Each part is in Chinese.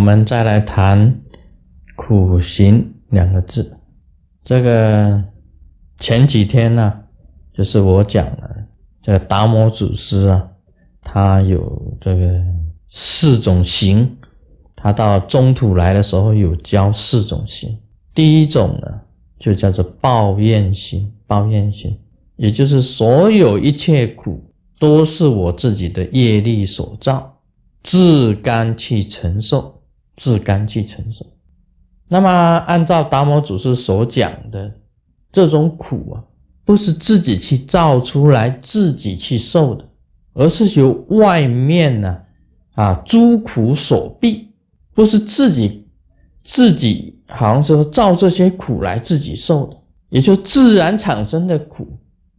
我们再来谈苦行两个字。这个前几天呢，就是我讲了，这个达摩祖师啊，他有这个四种行，他到中土来的时候有教四种行。第一种呢，就叫做抱怨行，抱怨行，也就是所有一切苦都是我自己的业力所造，自甘去承受，自甘去承受。那么，按照达摩祖师所讲的，这种苦啊，不是自己去造出来、自己去受的，而是由外面呢，啊，诸苦所逼，不是自己自己好像说造这些苦来自己受的，也就自然产生的苦，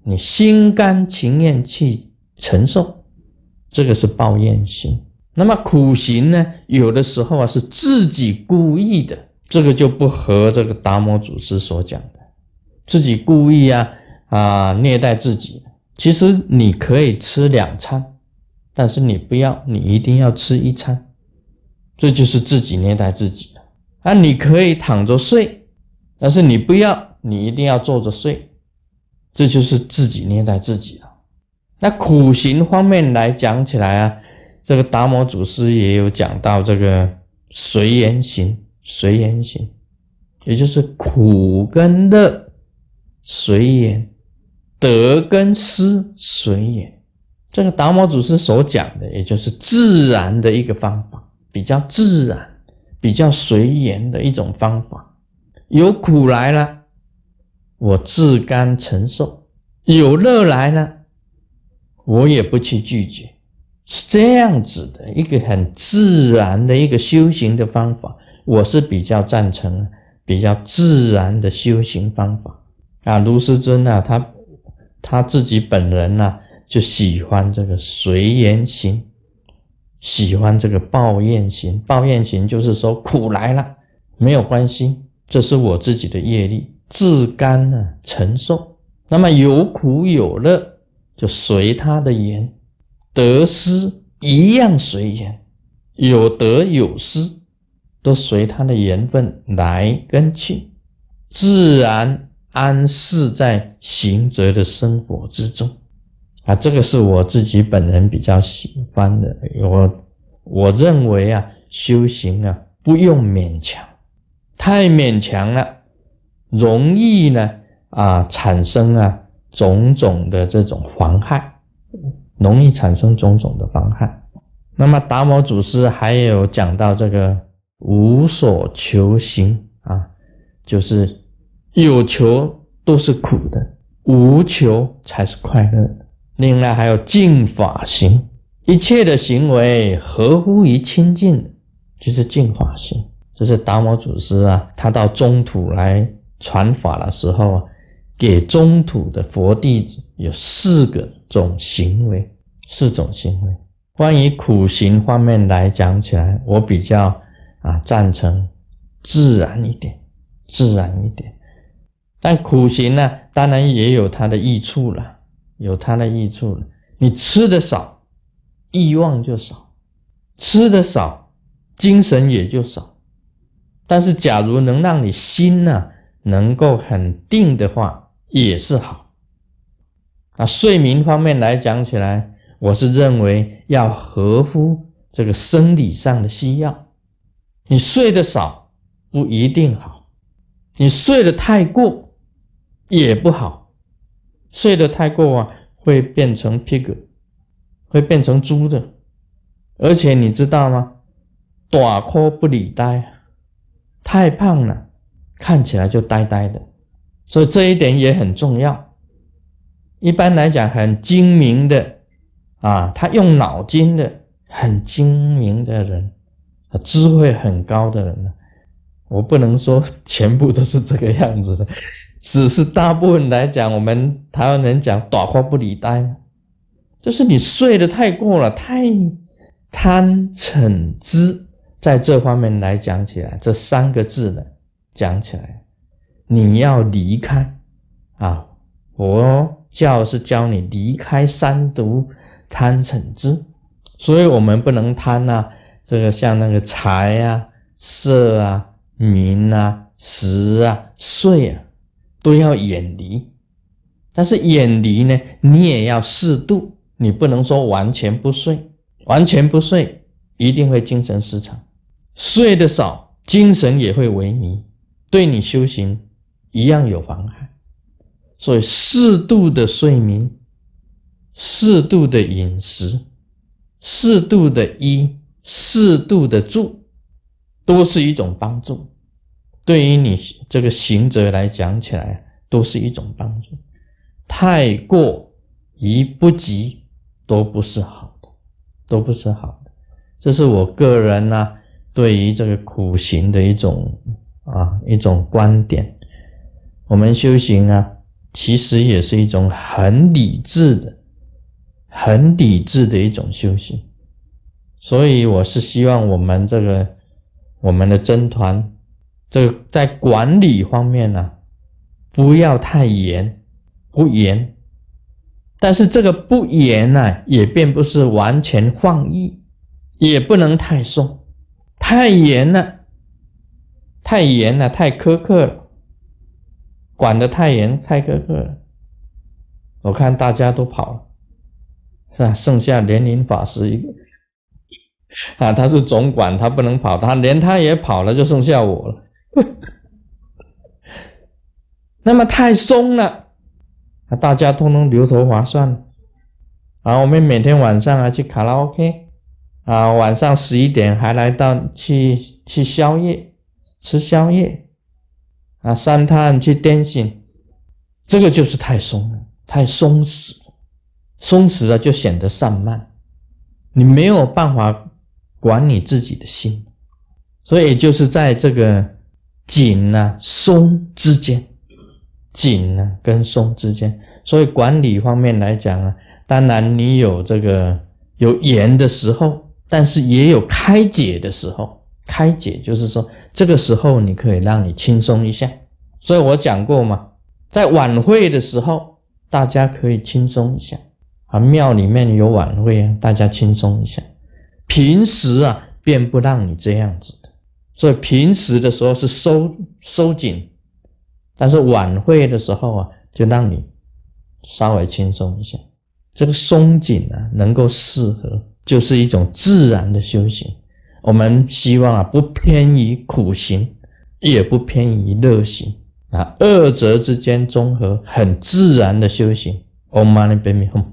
你心甘情愿去承受，这个是抱怨心。那么苦行呢，有的时候啊，是自己故意的。这个就不合这个达摩祖师所讲的，自己故意啊啊虐待自己。其实你可以吃两餐，但是你不要，你一定要吃一餐，这就是自己虐待自己了。啊，你可以躺着睡，但是你不要，你一定要坐着睡，这就是自己虐待自己了。那苦行方面来讲起来啊，这个达摩祖师也有讲到这个随缘行。随缘行，也就是苦跟乐随缘，得跟失随缘。这个达摩祖师所讲的，也就是自然的一个方法，比较自然、比较随缘的一种方法。有苦来了，我自甘承受；有乐来了，我也不去拒绝。是这样子的一个很自然的一个修行的方法。我是比较赞成比较自然的修行方法啊，卢师尊啊，他他自己本人呢就喜欢这个随缘行，喜欢这个抱怨行。抱怨行就是说苦来了没有关系，这是我自己的业力，自甘呢承受。那么有苦有乐就随他的缘，得失一样随缘，有得有失。都随他的缘分来跟去，自然安适在行者的生活之中啊！这个是我自己本人比较喜欢的。我我认为啊，修行啊不用勉强，太勉强了，容易呢啊产生啊种种的这种妨害，容易产生种种的妨害。那么达摩祖师还有讲到这个。无所求行啊，就是有求都是苦的，无求才是快乐的。另外还有净法行，一切的行为合乎于清净，就是净法行。这是达摩祖师啊，他到中土来传法的时候啊，给中土的佛弟子有四个种行为，四种行为。关于苦行方面来讲起来，我比较。啊，赞成自然一点，自然一点。但苦行呢，当然也有它的益处了，有它的益处了。你吃的少，欲望就少；吃的少，精神也就少。但是，假如能让你心呢，能够很定的话，也是好。啊，睡眠方面来讲起来，我是认为要合乎这个生理上的需要。你睡得少不一定好，你睡得太过也不好。睡得太过啊，会变成 pig，会变成猪的。而且你知道吗？短裤不理呆，太胖了，看起来就呆呆的。所以这一点也很重要。一般来讲，很精明的啊，他用脑筋的，很精明的人。智慧很高的人呢，我不能说全部都是这个样子的，只是大部分来讲，我们台湾人讲“短话不理呆”，就是你睡得太过了，太贪嗔痴，在这方面来讲起来，这三个字呢，讲起来，你要离开啊，佛教是教你离开三毒贪嗔痴，所以我们不能贪呐。这个像那个财啊、色啊、名啊、食啊、睡啊，都要远离。但是远离呢，你也要适度，你不能说完全不睡，完全不睡一定会精神失常，睡得少，精神也会萎靡，对你修行一样有妨害。所以适度的睡眠、适度的饮食、适度的衣、适度的住，都是一种帮助。对于你这个行者来讲起来，都是一种帮助。太过于不及，都不是好的，都不是好的。这是我个人呢，对于这个苦行的一种啊一种观点。我们修行啊，其实也是一种很理智的、很理智的一种修行。所以我是希望我们这个我们的僧团，这个在管理方面呢，不要太严。不严，但是这个不严呢，也并不是完全放逸，也不能太松，太严了，太严了，太苛刻了，管得太严，太苛刻了。我看大家都跑了，是吧？剩下莲林法师一个，啊，他是总管，他不能跑，他连他也跑了，就剩下我了。那么太松了。啊大家通通留头划算，啊，我们每天晚上啊去卡拉 OK，啊，晚上十一点还来到去去宵夜，吃宵夜，啊，三趟去电信，这个就是太松了，太松弛，松弛了就显得散漫，你没有办法管你自己的心，所以就是在这个紧啊松之间。紧呢跟松之间，所以管理方面来讲啊，当然你有这个有严的时候，但是也有开解的时候。开解就是说，这个时候你可以让你轻松一下。所以我讲过嘛，在晚会的时候，大家可以轻松一下啊。庙里面有晚会啊，大家轻松一下。平时啊，便不让你这样子的。所以平时的时候是收收紧。但是晚会的时候啊，就让你稍微轻松一下。这个松紧啊，能够适合，就是一种自然的修行。我们希望啊，不偏于苦行，也不偏于乐行啊，二者之间综合，很自然的修行。Om Mani Padme Hum。